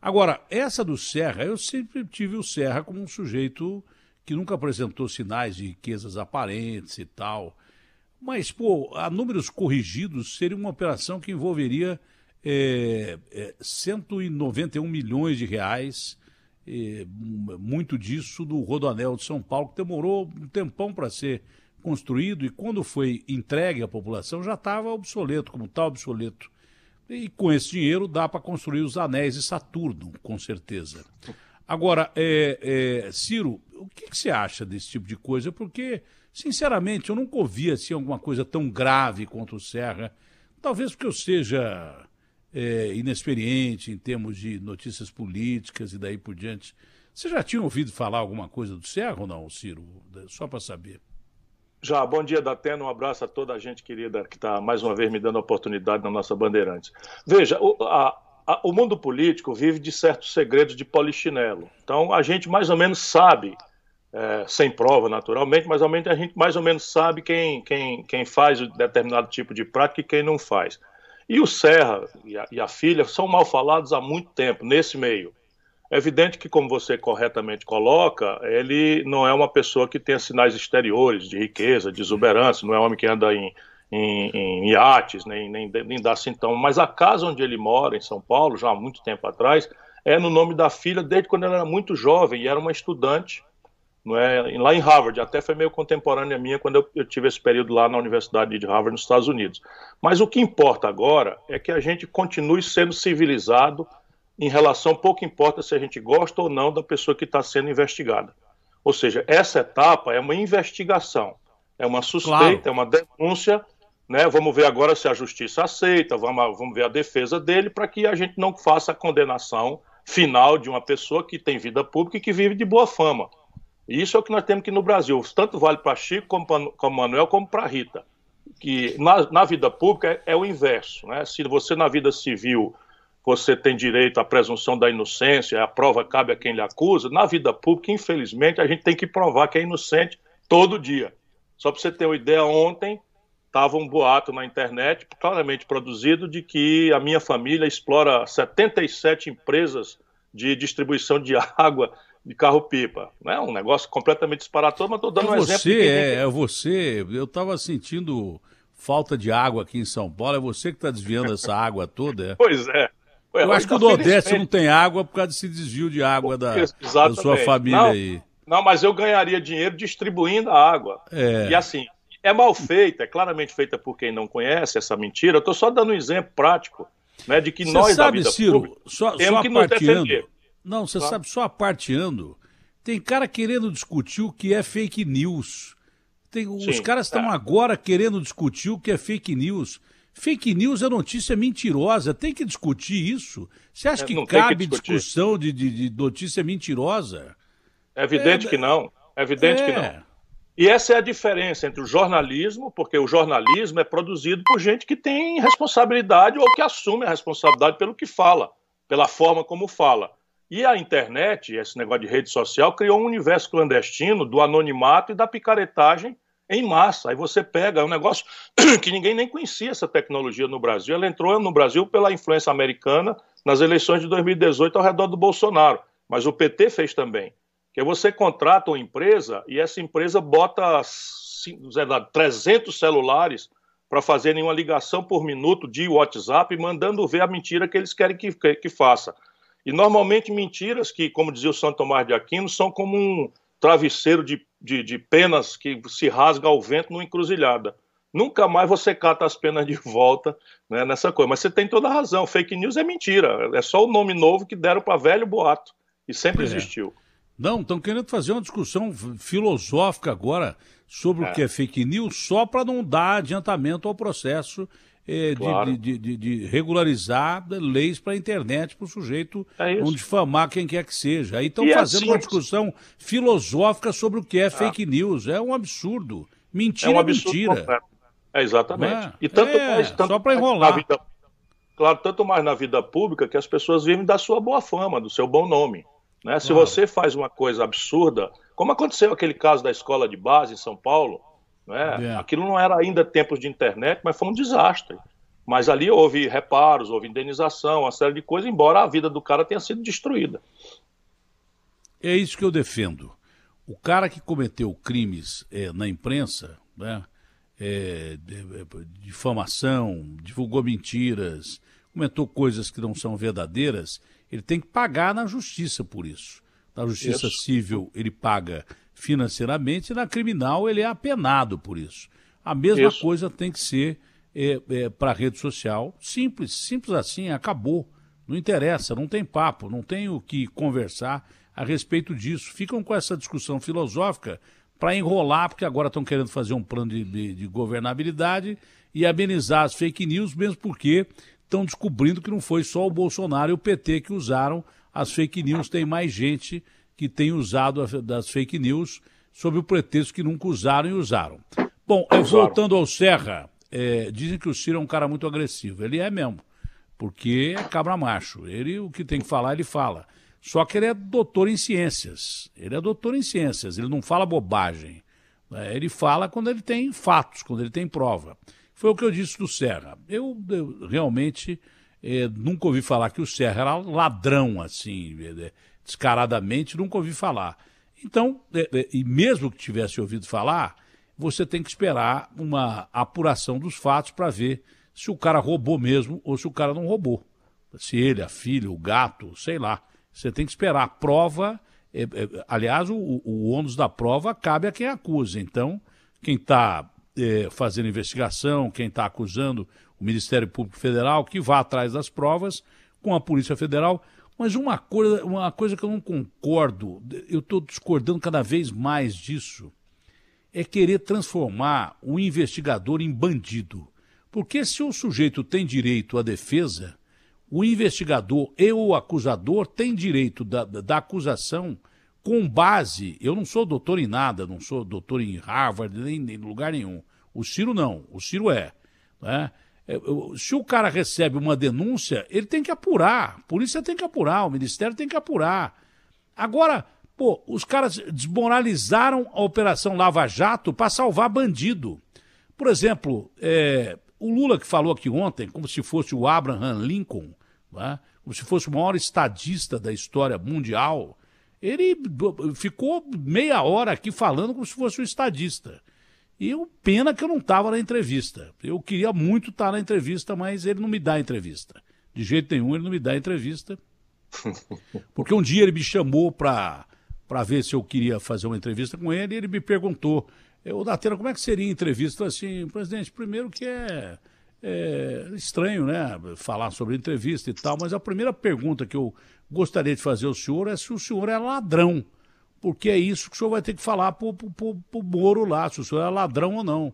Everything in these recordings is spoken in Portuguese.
Agora, essa do Serra, eu sempre tive o Serra como um sujeito que nunca apresentou sinais de riquezas aparentes e tal. Mas, pô, a números corrigidos seria uma operação que envolveria é, é, 191 milhões de reais, é, muito disso do Rodoanel de São Paulo, que demorou um tempão para ser construído e quando foi entregue à população já estava obsoleto, como está obsoleto. E com esse dinheiro dá para construir os anéis de Saturno, com certeza. Agora, é, é, Ciro, o que, que, você acha desse tipo de coisa? Porque, sinceramente, eu nunca ouvi assim, alguma coisa tão grave contra o Serra. Talvez porque eu seja é, inexperiente em termos de notícias políticas e daí por diante. Você já tinha ouvido falar alguma coisa do Serra ou não, Ciro? Só para saber. Já, bom dia, Datena, um abraço a toda a gente querida que está mais uma vez me dando a oportunidade na nossa Bandeirantes. Veja, o, a, a, o mundo político vive de certos segredos de polichinelo. Então, a gente mais ou menos sabe, é, sem prova naturalmente, mas a gente mais ou menos sabe quem, quem, quem faz determinado tipo de prática e quem não faz. E o Serra e a, e a filha são mal falados há muito tempo nesse meio. É evidente que, como você corretamente coloca, ele não é uma pessoa que tenha sinais exteriores de riqueza, de exuberância, não é um homem que anda em, em, em iates, nem, nem, nem dá sintoma. Mas a casa onde ele mora, em São Paulo, já há muito tempo atrás, é no nome da filha desde quando ela era muito jovem e era uma estudante não é, lá em Harvard, até foi meio contemporânea minha quando eu, eu, tive esse período lá na Universidade de Harvard, nos Estados Unidos. Mas o que importa agora é que a gente continue sendo civilizado, em relação, pouco importa se a gente gosta ou não da pessoa que está sendo investigada. Ou seja, essa etapa é uma investigação, é uma suspeita, claro. é uma denúncia. Né? Vamos ver agora se a justiça aceita, vamos, vamos ver a defesa dele, para que a gente não faça a condenação final de uma pessoa que tem vida pública e que vive de boa fama. E isso é o que nós temos aqui no Brasil. Tanto vale para Chico, como para Manuel, como para Rita. Que na, na vida pública é, é, o inverso. Né? Se você, na vida civil, você tem direito à presunção da inocência, a prova cabe a quem lhe acusa. Na vida pública, infelizmente, a gente tem que provar que é inocente todo dia. Só para você ter uma ideia, ontem estava um boato na internet, claramente produzido, de que a minha família explora 77 empresas de distribuição de água de carro-pipa. Não é um negócio completamente disparatório, mas estou dando é um você, exemplo. É, é você, eu estava sentindo falta de água aqui em São Paulo, é você que está desviando essa água toda? É? Pois é. Ué, eu acho que o Nordeste não tem água por causa desse desvio de água da, da sua família não, aí. Não, mas eu ganharia dinheiro distribuindo a água. É. E assim, é mal feita, é claramente feita por quem não conhece essa mentira. Eu estou só dando um exemplo prático né, de que Cê nós, sabe, da vida Ciro, pública, só, temos só que nos defender. Não, você sabe, só aparteando, tem cara querendo discutir o que é fake news. Tem, Sim, os caras estão é. agora querendo discutir o que é fake news. Fake news é notícia mentirosa, tem que discutir isso. Você acha é, que cabe que discussão de, de, de, notícia mentirosa? É evidente é, que não. É evidente que não. É. E essa é a diferença entre o jornalismo, porque o jornalismo é produzido por gente que tem responsabilidade ou que assume a responsabilidade pelo que fala, pela forma como fala. E a internet, esse negócio de rede social, criou um universo clandestino do anonimato e da picaretagem em massa. Aí você pega, é um negócio que ninguém nem conhecia essa tecnologia no Brasil. Ela entrou no Brasil pela influência americana nas eleições de 2018 ao redor do Bolsonaro. Mas o PT fez também. Que você contrata uma empresa e essa empresa bota 300 celulares para fazerem uma ligação por minuto de WhatsApp, mandando ver a mentira que eles querem que, que, que faça. E normalmente mentiras que, como dizia o Santo Tomás de Aquino, são como um travesseiro de, de, de penas que se rasga ao vento numa encruzilhada. Nunca mais você cata as penas de volta né, nessa coisa. Mas você tem toda a razão. Fake news é mentira. É só o nome novo que deram para velho boato. E sempre é. existiu. Não, estão querendo fazer uma discussão filosófica agora sobre é. o que é fake news, só para não dar adiantamento ao processo é, claro. de, de, de, regularizar leis para a internet para o sujeito é não difamar quem quer que seja. Aí estão fazendo assim, uma discussão filosófica sobre o que é ah. fake news. É um absurdo. Mentira é, um absurdo mentira. É, exatamente. É, e tanto é, mais. Tanto só para enrolar. Vida, claro, tanto mais na vida pública que as pessoas vivem da sua boa fama, do seu bom nome. Né? Se claro. você faz uma coisa absurda, como aconteceu aquele caso da escola de base em São Paulo, né? É. Aquilo não era ainda tempos de internet, mas foi um desastre. Mas ali houve reparos, houve indenização, uma série de coisas, embora a vida do cara tenha sido destruída. É isso que eu defendo. O cara que cometeu crimes é, na imprensa, né, é, difamação, divulgou mentiras, comentou coisas que não são verdadeiras, ele tem que pagar na justiça por isso. Na justiça isso. civil ele paga financeiramente, na criminal ele é apenado por isso. A mesma isso. coisa tem que ser é, é, para a rede social. Simples, simples assim, acabou. Não interessa, não tem papo, não tem o que conversar a respeito disso. Ficam com essa discussão filosófica para enrolar, porque agora estão querendo fazer um plano de, de, de, governabilidade e amenizar as fake news, mesmo porque estão descobrindo que não foi só o Bolsonaro e o PT que usaram as fake news, tem mais gente que tem usado as das fake news sob o pretexto que nunca usaram e usaram. Bom, voltando ao Serra, é, dizem que o Ciro é um cara muito agressivo. Ele é mesmo, porque é cabra macho. Ele, o que tem que falar, ele fala. Só que ele é doutor em ciências. Ele é doutor em ciências, ele não fala bobagem. Né? Ele fala quando ele tem fatos, quando ele tem prova. Foi o que eu disse do Serra. Eu, eu realmente é, nunca ouvi falar que o Serra era ladrão, assim, é, descaradamente, nunca ouvi falar. Então, é, e mesmo que tivesse ouvido falar, você tem que esperar uma apuração dos fatos para ver se o cara roubou mesmo ou se o cara não roubou. Se ele, a filha, o gato, sei lá. Você tem que esperar. A prova, é, é, aliás, o, o ônus da prova cabe a quem acusa. Então, quem está é, fazendo investigação, quem está acusando o Ministério Público Federal, que vá atrás das provas com a Polícia Federal. Mas uma coisa, uma coisa que eu não concordo, eu estou discordando cada vez mais disso, é querer transformar o investigador em bandido. Porque se o sujeito tem direito à defesa, o investigador e o acusador têm direito da, da acusação com base. Eu não sou doutor em nada, não sou doutor em Harvard, nem em lugar nenhum. O Ciro não, o Ciro é. Né? É, se o cara recebe uma denúncia, ele tem que apurar. A polícia tem que apurar, o Ministério tem que apurar. Agora, pô, os caras desmoralizaram a Operação Lava Jato para salvar bandido. Por exemplo, é, o Lula que falou aqui ontem, como se fosse o Abraham Lincoln, né? como se fosse o maior estadista da história mundial, ele ficou meia hora aqui falando como se fosse um estadista. E o pena que eu não estava na entrevista. Eu queria muito estar na entrevista, mas ele não me dá entrevista. De jeito nenhum, ele não me dá entrevista. Porque um dia ele me chamou para ver se eu queria fazer uma entrevista com ele e ele me perguntou: Ô Datena, como é que seria a entrevista? Assim, presidente, primeiro que é é estranho, né, falar sobre entrevista e tal, mas a primeira pergunta que eu gostaria de fazer ao senhor é se o senhor é ladrão, porque é isso que o senhor vai ter que falar pro, pro, pro, pro Moro lá, se o senhor é ladrão ou não.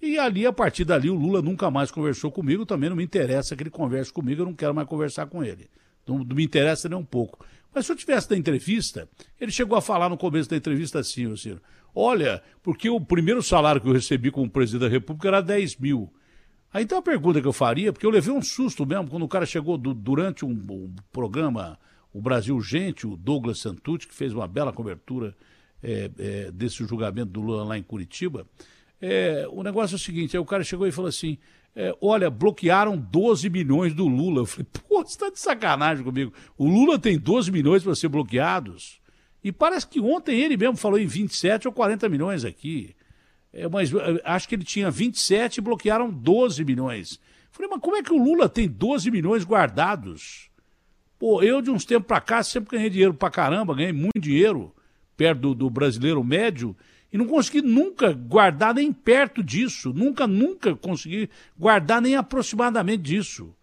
E ali, a partir dali, o Lula nunca mais conversou comigo, também não me interessa que ele converse comigo, eu não quero mais conversar com ele. Não, não me interessa nem um pouco. Mas se eu tivesse na entrevista, ele chegou a falar no começo da entrevista assim, Ciro, olha, porque o primeiro salário que eu recebi como presidente da República era 10 mil. Aí então a pergunta que eu faria, porque eu levei um susto mesmo, quando o cara chegou do, durante um, um, programa, o Brasil Gente, o Douglas Santucci, que fez uma bela cobertura é, é, desse julgamento do Lula lá em Curitiba. É, o negócio é o seguinte, o cara chegou e falou assim, é, olha, bloquearam 12 milhões do Lula. Eu falei, pô, você tá de sacanagem comigo. O Lula tem 12 milhões para ser bloqueados. E parece que ontem ele mesmo falou em 27 ou 40 milhões aqui. É, mas é, acho que ele tinha 27 e bloquearam 12 milhões. Falei, mas como é que o Lula tem 12 milhões guardados? Pô, eu de uns tempos para cá sempre ganhei dinheiro pra caramba, ganhei muito dinheiro perto do, do, brasileiro médio e não consegui nunca guardar nem perto disso. Nunca, nunca consegui guardar nem aproximadamente disso.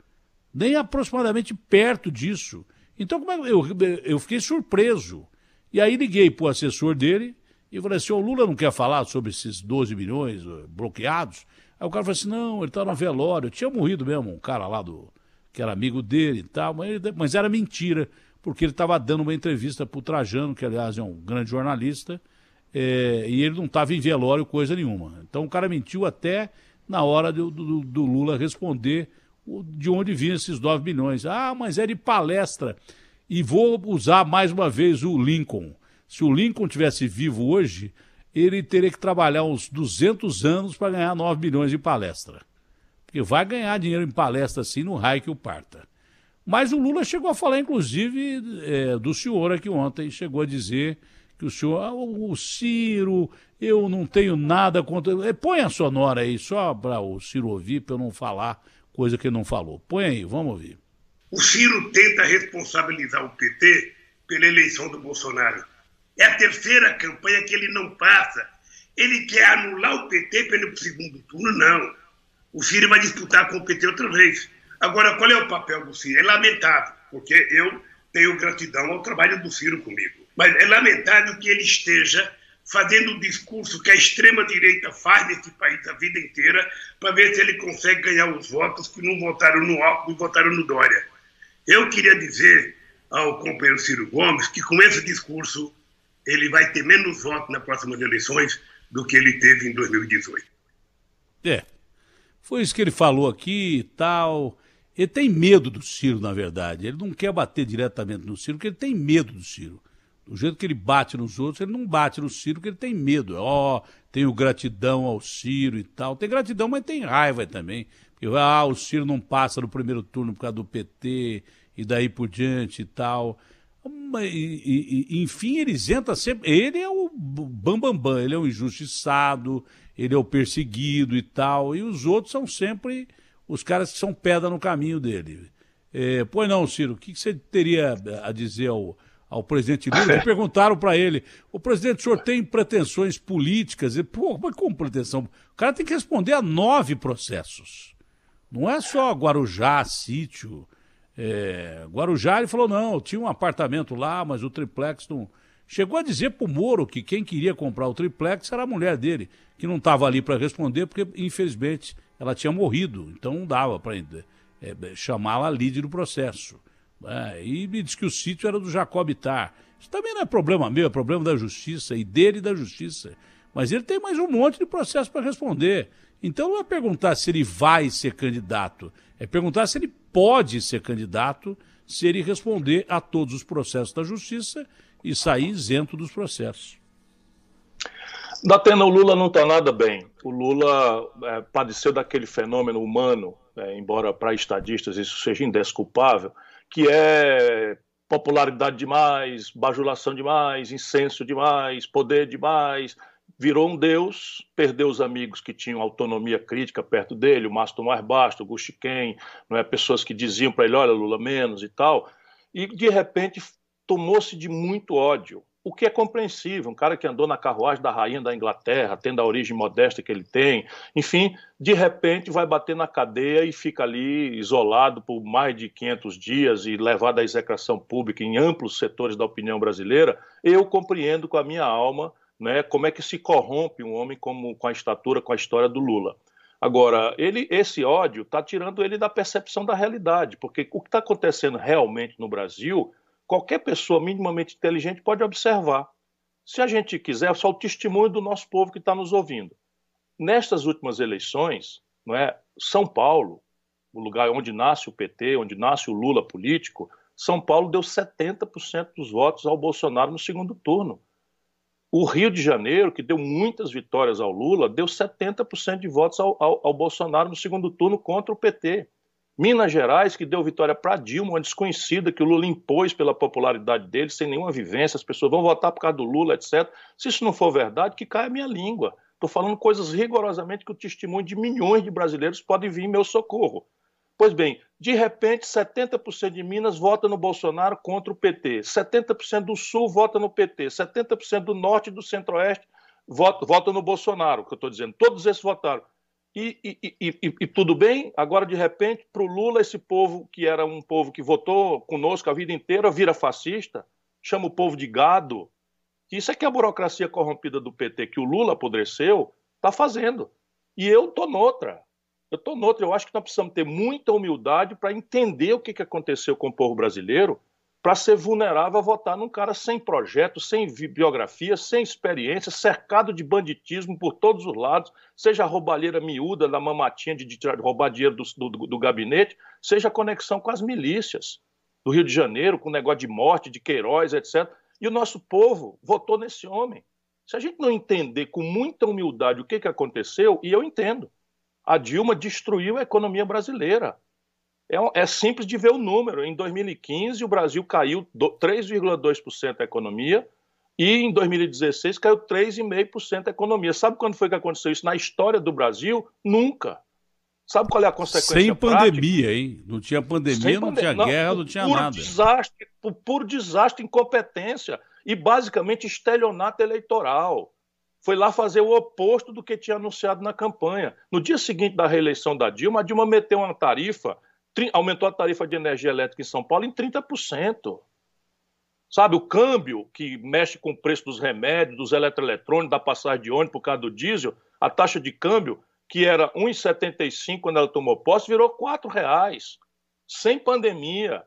Nem aproximadamente perto disso. Então, como é, eu, eu fiquei surpreso. E aí liguei pro assessor dele, e falei assim, o Lula não quer falar sobre esses 12 milhões eh, bloqueados? Aí o cara falou assim, não, ele está no velório. Tinha morrido mesmo um cara lá do que era amigo dele e tal, mas, mas era mentira, porque ele estava dando uma entrevista para o Trajano, que aliás é um grande jornalista, é, e ele não estava em velório coisa nenhuma. Então o cara mentiu até na hora do, do, do Lula responder de onde vinham esses 9 milhões. Ah, mas é de palestra. E vou usar mais uma vez o Lincoln. Se o Lincoln tivesse vivo hoje, ele teria que trabalhar uns 200 anos para ganhar 9 milhões de palestra. Porque vai ganhar dinheiro em palestra assim no raio que o parta. Mas o Lula chegou a falar, inclusive, é, do senhor aqui ontem, chegou a dizer que o senhor, ah, o Ciro, eu não tenho nada contra. É, põe a sonora aí, só para o Ciro ouvir, para eu não falar coisa que ele não falou. Põe aí, vamos ouvir. O Ciro tenta responsabilizar o PT pela eleição do Bolsonaro. É a terceira campanha que ele não passa. Ele quer anular o PT pelo segundo turno, não. O Ciro vai disputar com o PT outra vez. Agora, qual é o papel do Ciro? É lamentável, porque eu tenho gratidão ao trabalho do Ciro comigo. Mas é lamentável que ele esteja fazendo o discurso que a extrema-direita faz nesse país a vida inteira para ver se ele consegue ganhar os votos que não votaram no Alckmin e votaram no Dória. Eu queria dizer ao companheiro Ciro Gomes que com esse discurso ele vai ter menos votos nas próximas eleições do que ele teve em 2018. É, foi isso que ele falou aqui e tal. Ele tem medo do Ciro, na verdade. Ele não quer bater diretamente no Ciro, porque ele tem medo do Ciro. Do jeito que ele bate nos outros, ele não bate no Ciro, porque ele tem medo. Ó, oh, tenho gratidão ao Ciro e tal. Tem gratidão, mas tem raiva também. Porque, ah, o Ciro não passa no primeiro turno por causa do PT e daí por diante e tal. E, e, enfim, ele isenta sempre. Ele é o bambambam, bam, bam, ele é o injustiçado, ele é o perseguido e tal. E os outros são sempre os caras que são pedra no caminho dele. É, pois não, Ciro, o que, você teria a dizer ao, ao presidente Lula? perguntaram para ele, o presidente, o senhor tem pretensões políticas? E, Pô, mas como pretensão? O cara tem que responder a nove processos. Não é só Guarujá, sítio. É, Guarujá, ele falou, não, tinha um apartamento lá, mas o triplex não... Chegou a dizer para o Moro que quem queria comprar o triplex era a mulher dele, que não estava ali para responder, porque, infelizmente, ela tinha morrido, então não dava para é, chamá-la líder do processo. É, e me disse que o sítio era do Jacob Tar. Isso também não é problema meu, é problema da justiça e dele e da justiça. Mas ele tem mais um monte de processo para responder. Então não é perguntar se ele vai ser candidato, é perguntar se ele pode ser candidato se ele responder a todos os processos da justiça e sair isento dos processos. Datena, o Lula não está nada bem. O Lula é, padeceu daquele fenômeno humano, é, embora para estadistas isso seja indesculpável, que é popularidade demais, bajulação demais, incenso demais, poder demais. Virou um deus, perdeu os amigos que tinham autonomia crítica perto dele, o Márcio Tomás Basto, o Gustiquem, não é? pessoas que diziam para ele, olha, Lula, menos e tal. E, de repente, tomou-se de muito ódio o que é compreensível, um cara que andou na carruagem da rainha da Inglaterra, tendo a origem modesta que ele tem, enfim, de repente vai bater na cadeia e fica ali isolado por mais de 500 dias e levado à execração pública em amplos setores da opinião brasileira, eu compreendo com a minha alma né, como é que se corrompe um homem como, com a estatura, com a história do Lula. Agora, ele, esse ódio está tirando ele da percepção da realidade, porque o que está acontecendo realmente no Brasil qualquer pessoa minimamente inteligente pode observar. Se a gente quiser, só o testemunho do nosso povo que está nos ouvindo. Nestas últimas eleições, não é, São Paulo, o lugar onde nasce o PT, onde nasce o Lula político, São Paulo deu 70% dos votos ao Bolsonaro no segundo turno. O Rio de Janeiro, que deu muitas vitórias ao Lula, deu 70% de votos ao, ao, ao Bolsonaro no segundo turno contra o PT. Minas Gerais, que deu vitória para Dilma, uma desconhecida que o Lula impôs pela popularidade dele, sem nenhuma vivência, as pessoas vão votar por causa do Lula, etc. Se isso não for verdade, que caia a minha língua. Estou falando coisas rigorosamente que o testemunho de milhões de brasileiros pode vir em meu socorro. Pois bem, de repente, 70% de Minas vota no Bolsonaro contra o PT, 70% do Sul vota no PT, 70% do Norte e do Centro-Oeste vota, vota no Bolsonaro, que eu estou dizendo. Todos esses votaram. E, e, e, e, tudo bem, agora de repente, para o Lula, esse povo que era um povo que votou conosco a vida inteira, vira fascista, chama o povo de gado. Isso é que a burocracia corrompida do PT, que o Lula apodreceu, está fazendo. E eu estou noutra. Eu estou noutra. Eu acho que nós precisamos ter muita humildade para entender o que, que aconteceu com o povo brasileiro para ser vulnerável a votar num cara sem projeto, sem biografia, sem experiência, cercado de banditismo por todos os lados, seja a roubalheira miúda da mamatinha de, de roubar dinheiro do, do, do, gabinete, seja a conexão com as milícias do Rio de Janeiro, com o negócio de morte, de Queiroz, etc. E o nosso povo votou nesse homem. Se a gente não entender com muita humildade o que, que aconteceu, e eu entendo, A Dilma destruiu a economia brasileira. É, é simples de ver o número. Em 2015, o Brasil caiu 3,2% a economia e em 2016 caiu 3,5% a economia. Sabe quando foi que aconteceu isso na história do Brasil? Nunca. Sabe qual é a consequência Sem pandemia, prática? hein? Não tinha pandemia, Sem não tinha guerra, não, tinha nada. Desastre, por puro desastre, incompetência e basicamente estelionato eleitoral. Foi lá fazer o oposto do que tinha anunciado na campanha. No dia seguinte da reeleição da Dilma, a Dilma meteu uma tarifa, aumentou a tarifa de energia elétrica em São Paulo em 30%. Sabe, o câmbio que mexe com o preço dos remédios, dos eletroeletrônicos, da passagem de ônibus por causa do diesel, a taxa de câmbio, que era 1,75 quando ela tomou posse, virou R$ reais, sem pandemia.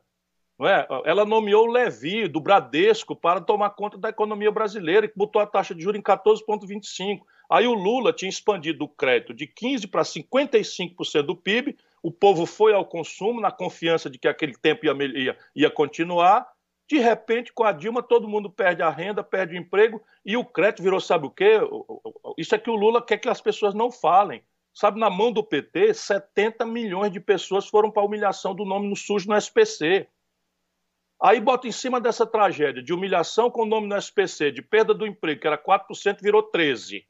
Não é? Ela nomeou o Levi, do Bradesco, para tomar conta da economia brasileira, que botou a taxa de juros em 14,25. Aí o Lula tinha expandido o crédito de 15% para 55% do PIB, o povo foi ao consumo, na confiança de que aquele tempo ia, ia, ia continuar, de repente, com a Dilma, todo mundo perde a renda, perde o emprego e o crédito virou, sabe o quê? Isso é que o Lula quer que as pessoas não falem. Sabe, na mão do PT, 70 milhões de pessoas foram para a humilhação do nome no sujo no SPC. Aí bota em cima dessa tragédia de humilhação com o nome no SPC, de perda do emprego, que era 4%, virou 13%.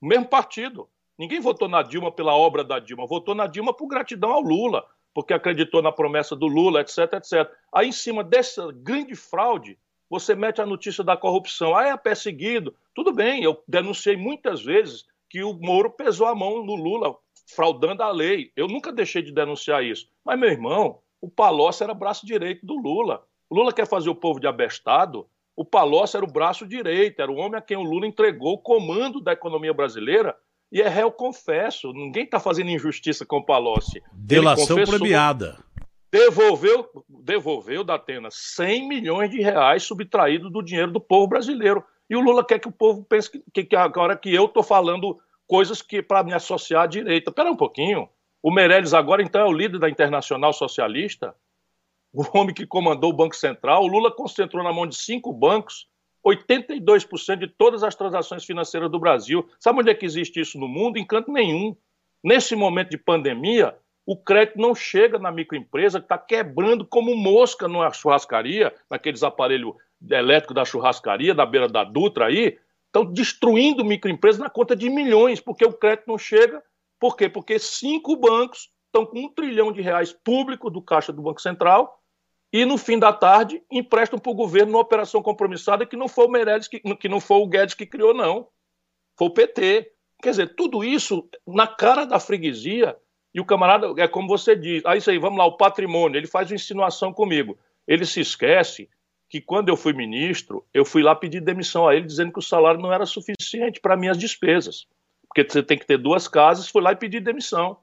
O mesmo partido. Ninguém votou na Dilma pela obra da Dilma, votou na Dilma por gratidão ao Lula porque acreditou na promessa do Lula, etc, etc. Aí, em cima dessa grande fraude, você mete a notícia da corrupção. Ah, é perseguido. Tudo bem, eu denunciei muitas vezes que o Moro pesou a mão no Lula, fraudando a lei. Eu nunca deixei de denunciar isso. Mas, meu irmão, o Palocci era braço direito do Lula. O Lula quer fazer o povo de abestado. O Palocci era o braço direito, era o homem a quem o Lula entregou o comando da economia brasileira e é réu confesso. Ninguém está fazendo injustiça com o Palocci. Delação premiada. Devolveu, devolveu da Atena 100 milhões de reais subtraídos do dinheiro do povo brasileiro. E o Lula quer que o povo pense que, que agora que eu estou falando coisas que para me associar à direita. Espera um pouquinho. O Meirelles agora então é o líder da Internacional Socialista, o homem que comandou o Banco Central. O Lula concentrou na mão de cinco bancos 82% de todas as transações financeiras do Brasil. Sabe onde é que existe isso no mundo? Em canto nenhum. Nesse momento de pandemia, o crédito não chega na microempresa que está quebrando como mosca numa churrascaria, naqueles aparelhos elétricos da churrascaria, da beira da Dutra aí, estão destruindo microempresas na conta de milhões, porque o crédito não chega. Por quê? Porque cinco bancos estão com um trilhão de reais público do Caixa do Banco Central e no fim da tarde emprestam para o governo uma operação compromissada que não foi o Meirelles, que, que não foi o Guedes que criou, não. Foi o PT. Quer dizer, tudo isso na cara da freguesia, e o camarada, é como você diz, ah, isso aí, vamos lá, o patrimônio, ele faz uma insinuação comigo. Ele se esquece que quando eu fui ministro, eu fui lá pedir demissão a ele, dizendo que o salário não era suficiente para minhas despesas. Porque você tem que ter duas casas, fui lá e pedi demissão.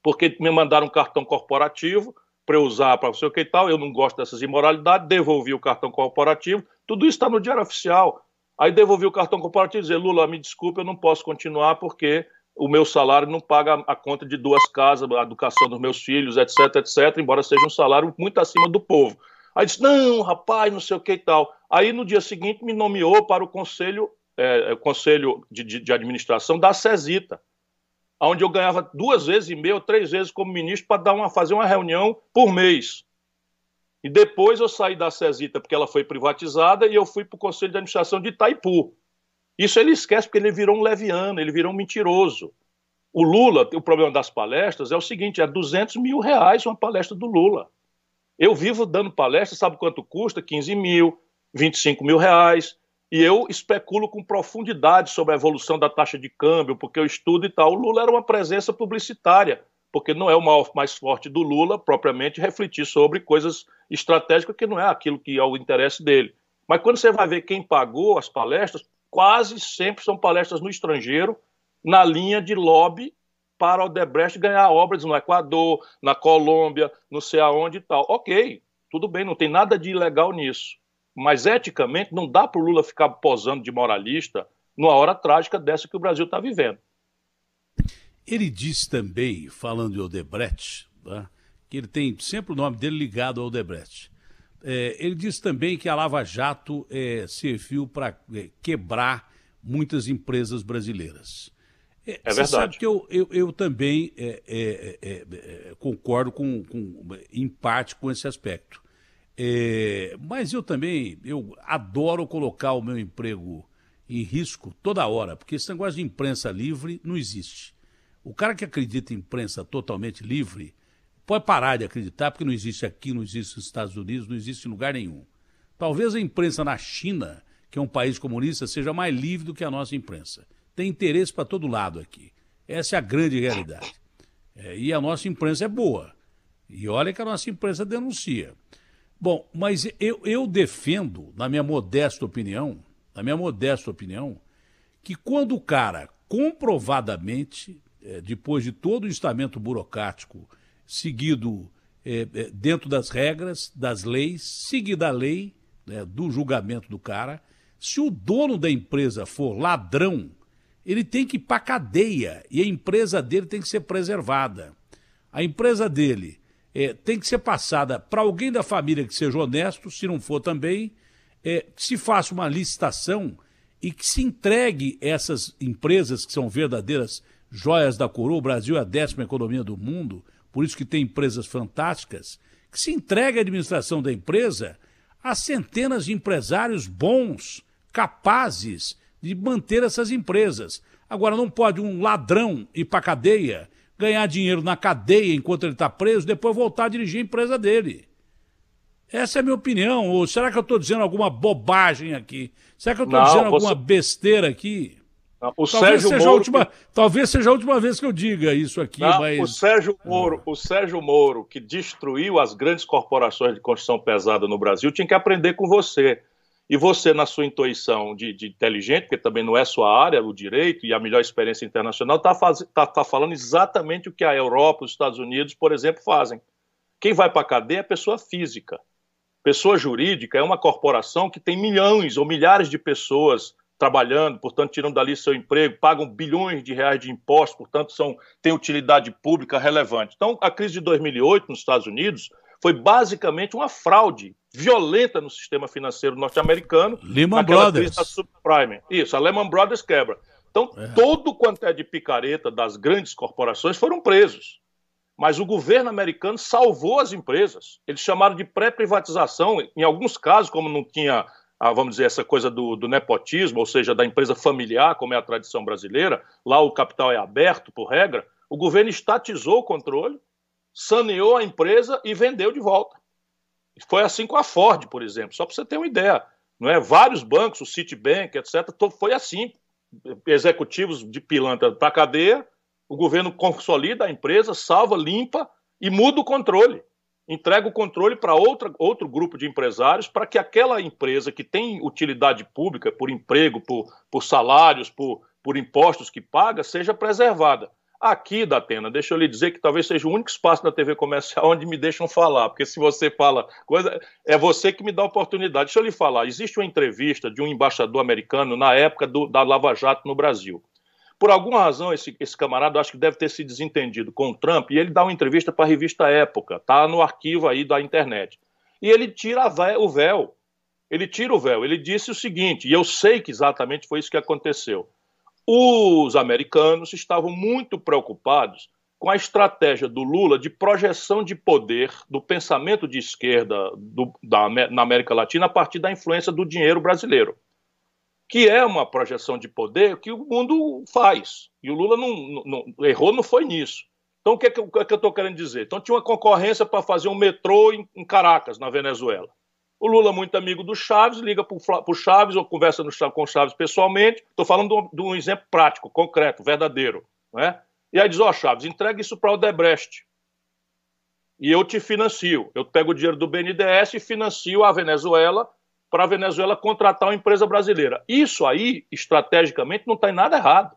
Porque me mandaram um cartão corporativo, para eu usar para você o que e tal, eu não gosto dessas imoralidades, devolvi o cartão corporativo, tudo isso está no diário oficial. Aí devolvi o cartão corporativo e dizer, Lula, me desculpe, eu não posso continuar porque o meu salário não paga a conta de duas casas, a educação dos meus filhos, etc, etc, embora seja um salário muito acima do povo. Aí disse, não, rapaz, não sei o que e tal. Aí no dia seguinte me nomeou para o conselho, é, conselho de, de, de administração da CESITA onde eu ganhava duas vezes e meia ou três vezes como ministro para dar uma, fazer uma reunião por mês. E depois eu saí da Cesita porque ela foi privatizada e eu fui para o Conselho de Administração de Itaipu. Isso ele esquece porque ele virou um leviano, ele virou um mentiroso. O Lula, o problema das palestras é o seguinte: é 200 mil reais uma palestra do Lula. Eu vivo dando palestra, sabe quanto custa? 15 mil, 25 mil reais. E eu especulo com profundidade sobre a evolução da taxa de câmbio, porque eu estudo e tal. O Lula era uma presença publicitária, porque não é o maior, mais forte do Lula, propriamente, refletir sobre coisas estratégicas que não é aquilo que é o interesse dele. Mas quando você vai ver quem pagou as palestras, quase sempre são palestras no estrangeiro, na linha de lobby para o Odebrecht ganhar obras no Equador, na Colômbia, não sei aonde e tal. Ok, tudo bem, não tem nada de ilegal nisso. Mas eticamente não dá para o Lula ficar posando de moralista numa hora trágica dessa que o Brasil está vivendo. Ele diz também, falando de Odebrecht, tá, que ele tem sempre o nome dele ligado ao Odebrecht. É, ele diz também que a Lava Jato é, serviu para é, quebrar muitas empresas brasileiras. É, é verdade. Sabe que eu, eu, eu também é, é, é, é, concordo com, com, em parte com esse aspecto. Mas eu também eu adoro colocar o meu emprego em risco toda hora, porque esse negócio de imprensa livre não existe. O cara que acredita em imprensa totalmente livre pode parar de acreditar, porque não existe aqui, não existe nos Estados Unidos, não existe em lugar nenhum. Talvez a imprensa na China, que é um país comunista, seja mais livre do que a nossa imprensa. Tem interesse para todo lado aqui. Essa é a grande realidade. É, e a nossa imprensa é boa. E olha que a nossa imprensa denuncia. Bom, mas eu, eu defendo, na minha modesta opinião, na minha modesta opinião, que quando o cara comprovadamente, é, depois de todo o estamento burocrático seguido é, dentro das regras, das leis, seguida a lei né, do julgamento do cara, se o dono da empresa for ladrão, ele tem que ir para cadeia e a empresa dele tem que ser preservada. A empresa dele é, tem que ser passada para alguém da família que seja honesto, se não for também, é, que se faça uma licitação e que se entregue essas empresas que são verdadeiras joias da coroa. O Brasil é a décima economia do mundo, por isso que tem empresas fantásticas, que se entregue a administração da empresa a centenas de empresários bons, capazes de manter essas empresas. Agora, não pode um ladrão ir para a cadeia, ganhar dinheiro na cadeia enquanto ele está preso, depois voltar a dirigir a empresa dele. Essa é a minha opinião. Ou será que eu estou dizendo alguma bobagem aqui? Será que eu estou dizendo você... alguma besteira aqui? Não, o talvez, Sérgio seja Moro... última, talvez seja a última vez que eu diga isso aqui, Não, mas... O Sérgio, Moro, o Sérgio Moro, que destruiu as grandes corporações de construção pesada no Brasil, tinha que aprender com você. E você, na sua intuição de, de inteligente, porque também não é sua área, o direito e a melhor experiência internacional, está tá, tá falando exatamente o que a Europa, os Estados Unidos, por exemplo, fazem. Quem vai para a cadeia é pessoa física. Pessoa jurídica é uma corporação que tem milhões ou milhares de pessoas trabalhando, portanto, tirando dali seu emprego, pagam bilhões de reais de impostos, portanto, são, têm utilidade pública relevante. Então, a crise de 2008 nos Estados Unidos foi basicamente uma fraude violenta no sistema financeiro norte-americano. Lehman Brothers. subprime. Isso, a Lehman Brothers quebra. Então, é. todo quanto é de picareta das grandes corporações foram presos. Mas o governo americano salvou as empresas. Eles chamaram de pré-privatização. Em alguns casos, como não tinha, ah, vamos dizer, essa coisa do, do, nepotismo, ou seja, da empresa familiar, como é a tradição brasileira, lá o capital é aberto, por regra, o governo estatizou o controle, saneou a empresa e vendeu de volta. Foi assim com a Ford, por exemplo, só para você ter uma ideia. Não é? Vários bancos, o Citibank, etc., foi assim. Executivos de pilantra para a cadeia, o governo consolida a empresa, salva, limpa e muda o controle. Entrega o controle para outro grupo de empresários para que aquela empresa que tem utilidade pública por emprego, por, por salários, por, por impostos que paga, seja preservada. Aqui, Datena, deixa eu lhe dizer que talvez seja o único espaço da TV comercial onde me deixam falar, porque se você fala coisa, é você que me dá oportunidade. Deixa eu lhe falar, existe uma entrevista de um embaixador americano na época do, da Lava Jato no Brasil. Por alguma razão, esse, esse camarada acho que deve ter se desentendido com o Trump e ele dá uma entrevista para a revista Época, tá no arquivo aí da internet. E ele tira o véu. Ele tira o véu. Ele disse o seguinte, e eu sei que exatamente foi isso que aconteceu. Os americanos estavam muito preocupados com a estratégia do Lula de projeção de poder do pensamento de esquerda do, da, na América Latina a partir da influência do dinheiro brasileiro, que é uma projeção de poder que o mundo faz. E o Lula não, não, não errou, não foi nisso. Então, o que, é que, é que eu estou querendo dizer? Então, tinha uma concorrência para fazer um metrô em, em Caracas, na Venezuela. O Lula, muito amigo do Chaves, liga para o Chaves ou conversa com o Chaves pessoalmente. Estou falando de um, exemplo prático, concreto, verdadeiro. Né? E aí diz: Ó, oh, Chaves, entrega isso para o Odebrecht. E eu te financio. Eu pego o dinheiro do BNDES e financio a Venezuela para a Venezuela contratar uma empresa brasileira. Isso aí, estrategicamente, não está em nada errado.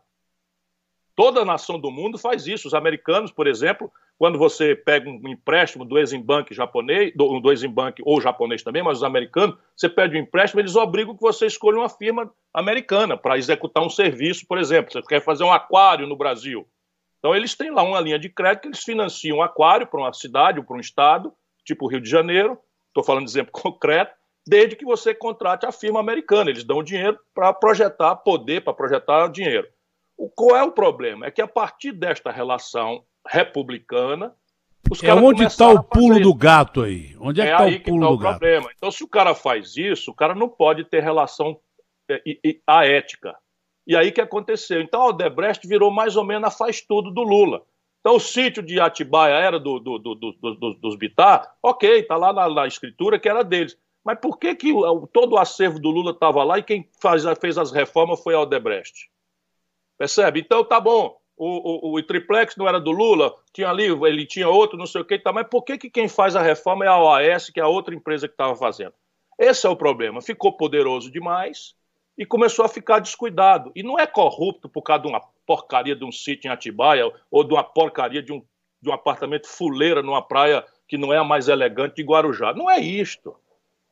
Toda nação do mundo faz isso. Os americanos, por exemplo, quando você pega um empréstimo do Eximbank japonês, do, do Eximbank ou japonês também, mas os americanos, você pede um empréstimo, eles obrigam que você escolha uma firma americana para executar um serviço, por exemplo. Você quer fazer um aquário no Brasil. Então, eles têm lá uma linha de crédito que eles financiam um aquário para uma cidade ou para um estado, tipo o Rio de Janeiro, estou falando de exemplo concreto, desde que você contrate a firma americana. Eles dão dinheiro para projetar poder, para projetar dinheiro. qual é o problema? É que a partir desta relação republicana, os é onde está o pulo do gato aí? Onde é, é que está o pulo tá do o gato? Problema. Então, se o cara faz isso, o cara não pode ter relação é, a ética. E aí que aconteceu? Então, a Odebrecht virou mais ou menos a faz tudo do Lula. Então, o sítio de Atibaia era do, do, do, do dos Bitar, ok, está lá na, na, escritura que era deles. Mas por que, que todo o acervo do Lula estava lá e quem faz, fez as reformas foi a Odebrecht? Percebe? Então, tá bom, o, o, o, triplex não era do Lula, tinha ali, ele tinha outro, não sei o que, tá, mas por que, que quem faz a reforma é a OAS, que é a outra empresa que estava fazendo? Esse é o problema. Ficou poderoso demais e começou a ficar descuidado. E não é corrupto por causa de uma porcaria de um sítio em Atibaia ou de uma porcaria de um, de um apartamento fuleira numa praia que não é a mais elegante de Guarujá. Não é isto.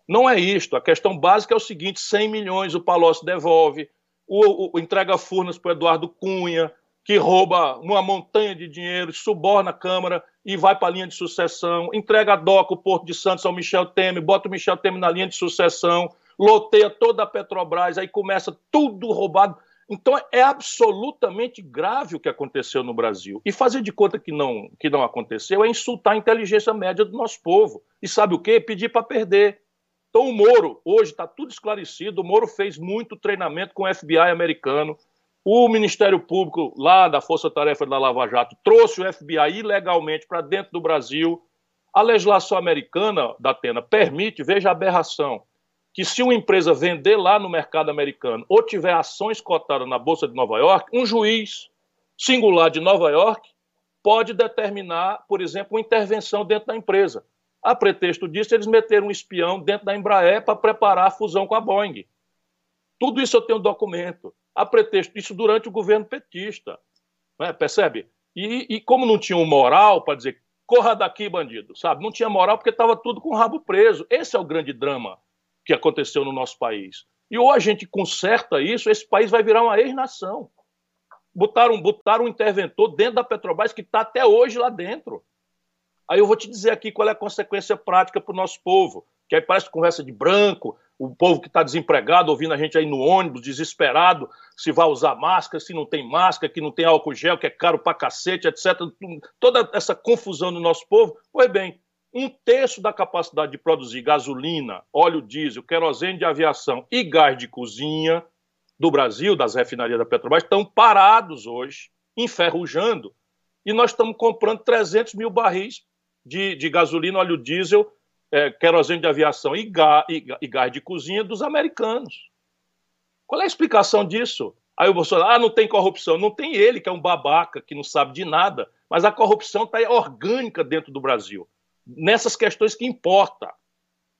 Não é isto. A questão básica é o seguinte: 100 milhões o Palocci devolve, o, o, o entrega Furnas para o Eduardo Cunha, que rouba uma montanha de dinheiro, suborna a Câmara e vai para a linha de sucessão, entrega a DOCA, o Porto de Santos, ao Michel Temer, bota o Michel Temer na linha de sucessão, loteia toda a Petrobras, aí começa tudo roubado. Então é absolutamente grave o que aconteceu no Brasil. E fazer de conta que não, que não aconteceu é insultar a inteligência média do nosso povo. E sabe o quê? Pedir para perder. Então o Moro, hoje está tudo esclarecido, o Moro fez muito treinamento com o FBI americano, o Ministério Público lá da Força Tarefa da Lava Jato trouxe o FBI ilegalmente para dentro do Brasil. A legislação americana da Atena permite, veja a aberração, que se uma empresa vender lá no mercado americano ou tiver ações cotadas na Bolsa de Nova York, um juiz singular de Nova York pode determinar, por exemplo, uma intervenção dentro da empresa. A pretexto disso, eles meteram um espião dentro da Embraer para preparar a fusão com a Boeing. Tudo isso eu tenho documento. A pretexto disso durante o governo petista. Né? Percebe? E, e como não tinham moral para dizer corra daqui, bandido, sabe? Não tinha moral porque estava tudo com o rabo preso. Esse é o grande drama que aconteceu no nosso país. E ou a gente conserta isso, esse país vai virar uma ex-nação. Botaram, botaram um interventor dentro da Petrobras que está até hoje lá dentro. Aí eu vou te dizer aqui qual é a consequência prática para o nosso povo, que aí parece conversa de branco, o povo que está desempregado ouvindo a gente aí no ônibus, desesperado, se vai usar máscara, se não tem máscara, que não tem álcool gel, que é caro para cacete, etc. Toda essa confusão no nosso povo. Pois bem, um terço da capacidade de produzir gasolina, óleo diesel, querosene de aviação e gás de cozinha do Brasil, das refinarias da Petrobras, estão parados hoje, enferrujando, e nós estamos comprando 300 mil barris de, de gasolina, óleo diesel, é, querosene de aviação e gás, e, e gás de cozinha dos americanos. Qual é a explicação disso? Aí o Bolsonaro, ah, não tem corrupção. Não tem ele, que é um babaca, que não sabe de nada, mas a corrupção está orgânica dentro do Brasil nessas questões que importa.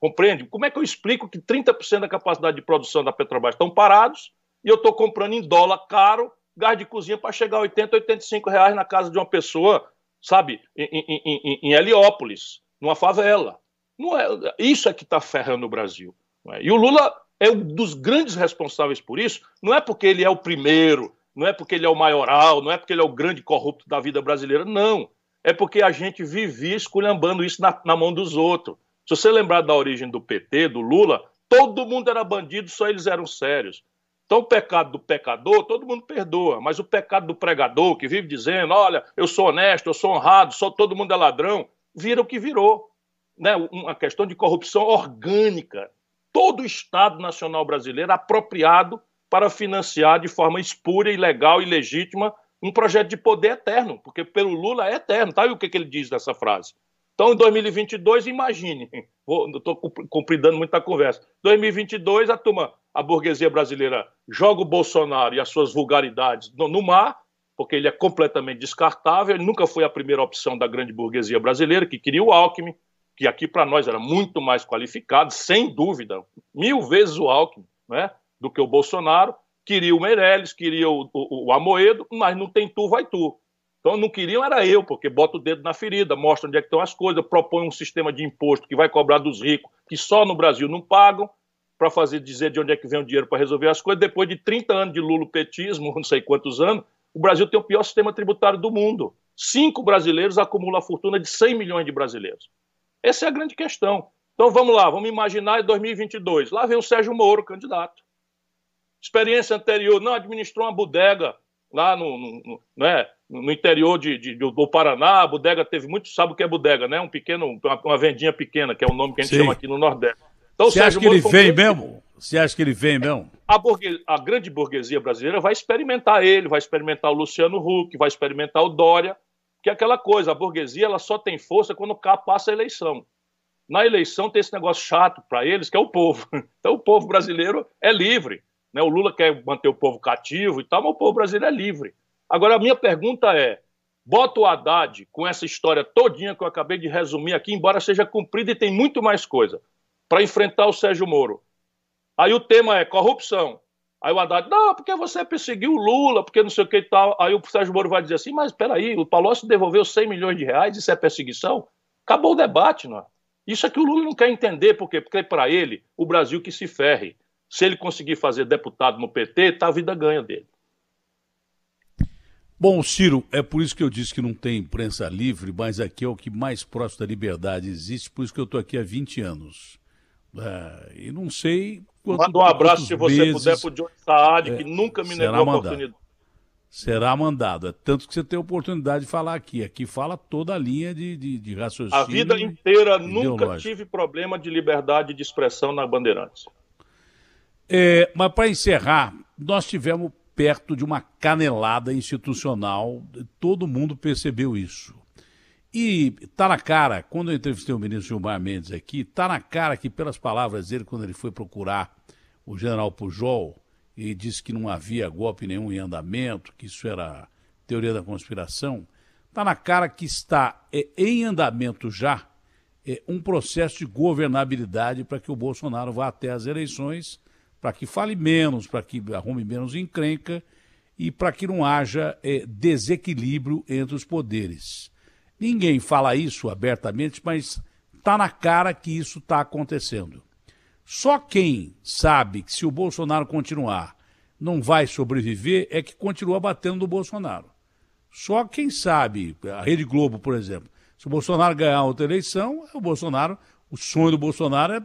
Compreende? Como é que eu explico que 30% da capacidade de produção da Petrobras estão parados e eu estou comprando em dólar caro gás de cozinha para chegar a 80, 85 reais na casa de uma pessoa, sabe, em, em, em, em Heliópolis, numa favela. Não é, isso é que está ferrando o Brasil. É? E o Lula é um dos grandes responsáveis por isso, não é porque ele é o primeiro, não é porque ele é o maioral, não é porque ele é o grande corrupto da vida brasileira, não é porque a gente vivia esculhambando isso na, na mão dos outros. Se você lembrar da origem do PT, do Lula, todo mundo era bandido, só eles eram sérios. Então, o pecado do pecador, todo mundo perdoa, mas o pecado do pregador, que vive dizendo: olha, eu sou honesto, eu sou honrado, só todo mundo é ladrão, vira o que virou. Né? Uma questão de corrupção orgânica. Todo o Estado Nacional Brasileiro apropriado para financiar de forma espúria, ilegal e legítima um projeto de poder eterno, porque pelo Lula é eterno. Tá? E o que, que ele diz nessa frase? Então, em 2022, imagine, estou compridando muita conversa. 2022, a turma, a burguesia brasileira joga o Bolsonaro e as suas vulgaridades no, no mar, porque ele é completamente descartável. Ele nunca foi a primeira opção da grande burguesia brasileira, que queria o Alckmin, que aqui para nós era muito mais qualificado, sem dúvida, mil vezes o Alckmin, né, do que o Bolsonaro queria o Meirelles, queria o, o, o, Amoedo, mas não tem tu, vai tu. Então não queriam era eu, porque bota o dedo na ferida, mostra onde é que estão as coisas, propõe um sistema de imposto que vai cobrar dos ricos, que só no Brasil não pagam, para fazer dizer de onde é que vem o dinheiro para resolver as coisas. Depois de 30 anos de lulopetismo, não sei quantos anos, o Brasil tem o pior sistema tributário do mundo. Cinco brasileiros acumulam a fortuna de 100 milhões de brasileiros. Essa é a grande questão. Então vamos lá, vamos imaginar em 2022. Lá vem o Sérgio Moro, candidato experiência anterior, não administrou uma bodega, lá no, no, né, no interior de, de, do Paraná, a bodega teve muito, sabe o que é bodega, né? Um pequeno, uma, uma vendinha pequena, que é o nome que a gente Sim. chama aqui no Nordeste. Então, Você acha que ele vem mesmo? Você acha que ele vem mesmo? A, burguesia, a, grande burguesia brasileira vai experimentar ele, vai experimentar o Luciano Huck, vai experimentar o Dória, que é aquela coisa, a burguesia ela só tem força quando passa a eleição. Na eleição tem esse negócio chato para eles, que é o povo. Então o povo brasileiro é livre. Né? O Lula quer manter o povo cativo e tal, mas o povo brasileiro é livre. Agora, a minha pergunta é: bota o Haddad com essa história todinha que eu acabei de resumir aqui, embora seja cumprida e tem muito mais coisa, para enfrentar o Sérgio Moro. Aí o tema é corrupção. Aí o Haddad, não, porque você perseguiu o Lula, porque não sei o que e tal. Aí o Sérgio Moro vai dizer assim, mas peraí, o Palocci devolveu 100 milhões de reais, isso é perseguição? Acabou o debate, não é? Isso é que o Lula não quer entender, porque, porque para ele, o Brasil que se ferre. Se ele conseguir fazer deputado no PT, tá a vida ganha dele. Bom, Ciro, é por isso que eu disse que não tem imprensa livre, mas aqui é o que mais próximo da liberdade existe, por isso que eu estou aqui há 20 anos. É, e não sei quanto, Manda um abraço, se você vezes, puder, para o Johnny Saad, é, que nunca me negou a oportunidade. Será mandado. É tanto que você tem a oportunidade de falar aqui. Aqui fala toda a linha de, de, de raciocínio. A vida inteira nunca tive problema de liberdade de expressão na Bandeirantes. É, mas para encerrar, nós tivemos perto de uma canelada institucional, todo mundo percebeu isso. E tá na cara, quando eu entrevistei o ministro Gilmar Mendes aqui, tá na cara que, pelas palavras dele, quando ele foi procurar o general Pujol e disse que não havia golpe nenhum em andamento, que isso era teoria da conspiração, tá na cara que está é, em andamento já é, um processo de governabilidade para que o Bolsonaro vá até as eleições para que fale menos, para que arrume menos encrenca e para que não haja é, desequilíbrio entre os poderes. Ninguém fala isso abertamente, mas está na cara que isso está acontecendo. Só quem sabe que se o Bolsonaro continuar não vai sobreviver é que continua batendo no Bolsonaro. Só quem sabe, a Rede Globo, por exemplo, se o Bolsonaro ganhar outra eleição, o Bolsonaro, o sonho do Bolsonaro é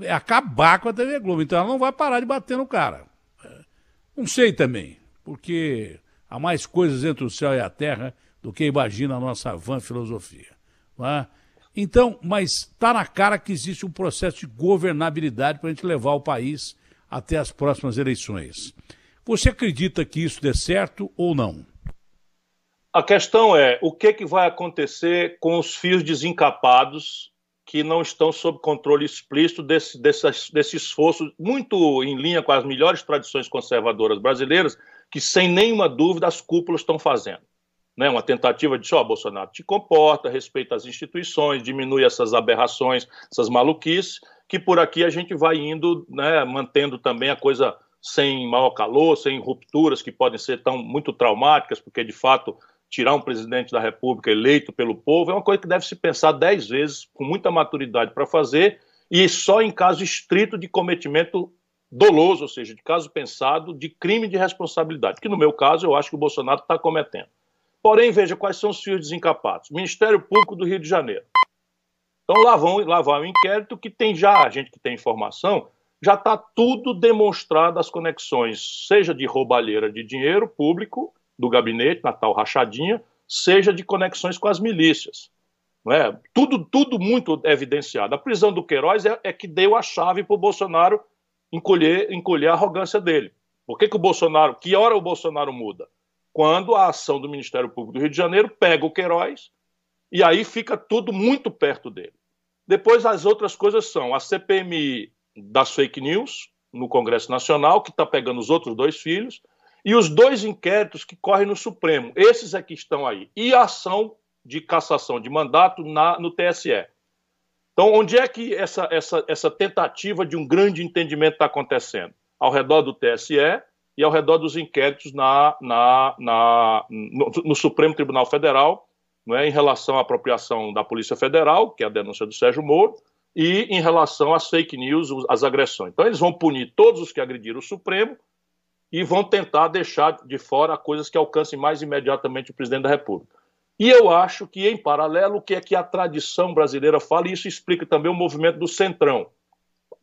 é acabar com a TV Globo. Então ela não vai parar de bater no cara. É, não sei também, porque há mais coisas entre o céu e a terra do que imagina a nossa van filosofia. É? Então, mas está na cara que existe um processo de governabilidade para a gente levar o país até as próximas eleições. Você acredita que isso dê certo ou não? A questão é o que, que vai acontecer com os fios desencapados que não estão sob controle explícito desse, desse, desse esforço, muito em linha com as melhores tradições conservadoras brasileiras, que sem nenhuma dúvida as cúpulas estão fazendo. Né? Uma tentativa de, ó, oh, Bolsonaro, te comporta, respeita as instituições, diminui essas aberrações, essas maluquices, que por aqui a gente vai indo, né, mantendo também a coisa sem maior calor, sem rupturas que podem ser tão muito traumáticas, porque de fato tirar um presidente da República eleito pelo povo é uma coisa que deve se pensar dez vezes, com muita maturidade para fazer, e só em caso estrito de cometimento doloso, ou seja, de caso pensado de crime de responsabilidade, que no meu caso eu acho que o Bolsonaro está cometendo. Porém, veja quais são os fios desencapados. Ministério Público do Rio de Janeiro. Então lá vão lá vai um inquérito que tem já, a gente que tem informação, já está tudo demonstrado as conexões, seja de roubalheira de dinheiro público do gabinete, na tal rachadinha, seja de conexões com as milícias. É? Tudo, tudo muito evidenciado. A prisão do Queiroz é, é que deu a chave para o Bolsonaro encolher, encolher a arrogância dele. Por que, que o Bolsonaro, que hora o Bolsonaro muda? Quando a ação do Ministério Público do Rio de Janeiro pega o Queiroz e aí fica tudo muito perto dele. Depois as outras coisas são a CPMI das fake news no Congresso Nacional, que está pegando os outros dois filhos, e os dois inquéritos que correm no Supremo, esses é que estão aí. E a ação de cassação de mandato na, no TSE. Então, onde é que essa, essa, essa tentativa de um grande entendimento está acontecendo? Ao redor do TSE e ao redor dos inquéritos na, na, na no, no, Supremo Tribunal Federal, não é, em relação à apropriação da Polícia Federal, que é a denúncia do Sérgio Moro, e em relação às fake news, às agressões. Então, eles vão punir todos os que agrediram o Supremo e vão tentar deixar de fora coisas que alcancem mais imediatamente o presidente da República. E eu acho que, em paralelo, o que é que a tradição brasileira fala, e isso explica também o movimento do Centrão,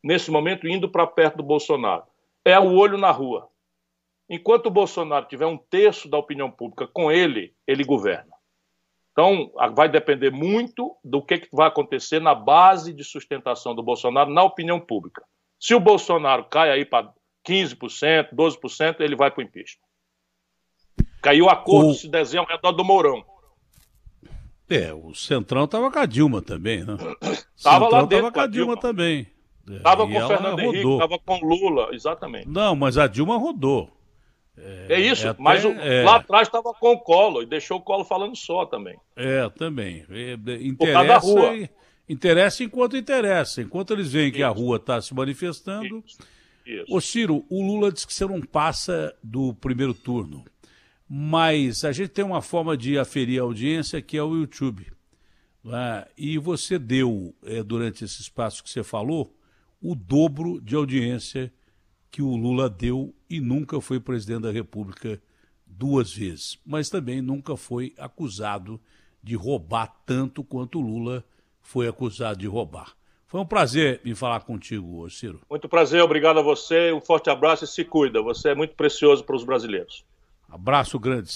nesse momento indo para perto do Bolsonaro, é o olho na rua. Enquanto o Bolsonaro tiver um terço da opinião pública com ele, ele governa. Então, vai depender muito do que, que vai acontecer na base de sustentação do Bolsonaro na opinião pública. Se o Bolsonaro cai aí para 15%, 12%, ele vai para o impeachment. Caiu o acordo, o... se desenha ao redor do Mourão. É, o Centrão estava com a Dilma também, né? Estava lá dentro. Estava com a Dilma, Dilma também. Estava com o Fernando Henrique, estava com Lula, exatamente. Não, mas a Dilma rodou. É, é isso, é até, mas o, é... lá atrás estava com o Collor e deixou o Collor falando só também. É, também. É, interessa, interessa enquanto interessa. Enquanto eles veem isso. que a rua está se manifestando. Isso. Isso. Ô Ciro, o Lula disse que você não passa do primeiro turno. Mas a gente tem uma forma de aferir a audiência que é o YouTube. Né? E você deu, é, durante esse espaço que você falou, o dobro de audiência que o Lula deu e nunca foi presidente da República duas vezes. Mas também nunca foi acusado de roubar tanto quanto o Lula foi acusado de roubar. Foi um prazer me falar contigo, Ciro. Muito prazer, obrigado a você. Um forte abraço e se cuida. Você é muito precioso para os brasileiros. Abraço grande.